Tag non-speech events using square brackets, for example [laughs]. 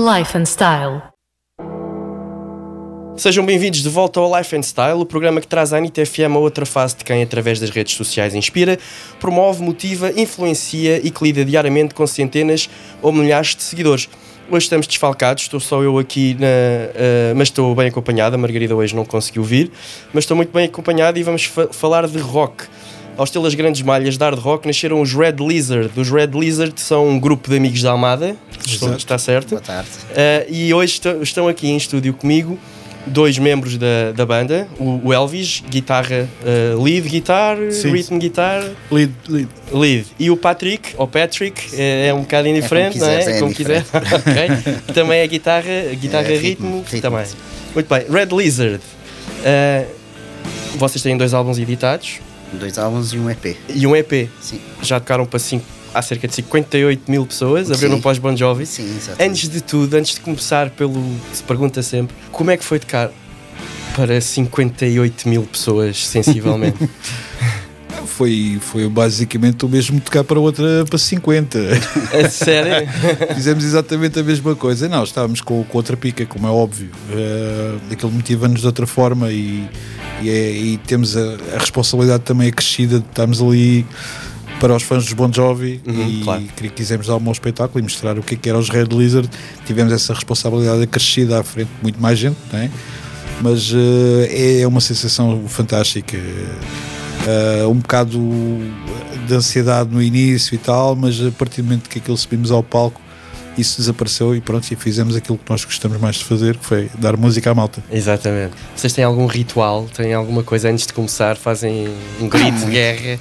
Life and Style. Sejam bem-vindos de volta ao Life and Style, o programa que traz à Anitta FM a outra face de quem, através das redes sociais, inspira, promove, motiva, influencia e que lida diariamente com centenas ou milhares de seguidores. Hoje estamos desfalcados, estou só eu aqui, na, uh, mas estou bem acompanhado. A Margarida hoje não conseguiu vir, mas estou muito bem acompanhado e vamos fa falar de rock. Ao estilo das grandes malhas de hard rock nasceram os Red Lizard. Os Red Lizard são um grupo de amigos da Almada, estou, está certo? Boa tarde. Uh, e hoje estão aqui em estúdio comigo dois membros da, da banda, o, Elvis, guitarra, uh, lead guitar, Sim, rhythm guitar, Lead, lead. lead. E o Patrick, ou Patrick, é, é um bocado indiferente, como não é? quiseres, é como quiser. [laughs] Ok. Também é guitarra, guitarra É, ritmo, ritmo, ritmo. também. Muito bem. Red Lizard. Uh, vocês têm dois álbuns editados Dois álbuns e um EP. e um EP. Sim. Já tocaram para cinco, há cerca de 58 mil pessoas a ver Sim. no pós-Bon Jovi. Sim, exato. Antes de tudo, antes de começar pelo se pergunta sempre, como é que foi tocar para 58 mil pessoas, sensivelmente? [laughs] Foi, foi basicamente o mesmo tocar para outra para 50. [laughs] é sério? [laughs] Fizemos exatamente a mesma coisa. Não, estávamos com, com outra pica, como é óbvio. Uh, aquilo motiva-nos de outra forma e, e, é- e temos a, a responsabilidade também acrescida de estarmos ali para os fãs dos Bon Jovi Uhum, e claro. quisemos dar um bom espetáculo e mostrar o que é que eram os Red Lizard. Tivemos essa responsabilidade acrescida à frente de muito mais gente, não é? mas eh, é uma sensação fantástica. Eh, um bocado de ansiedade no início e tal, mas a partir do momento que aquilo subimos ao palco, isso desapareceu e pronto, e fizemos aquilo que nós gostamos mais de fazer, que foi dar música à malta. Exatamente. Vocês têm algum ritual? Têm alguma coisa antes de começar? Fazem um grito de guerra?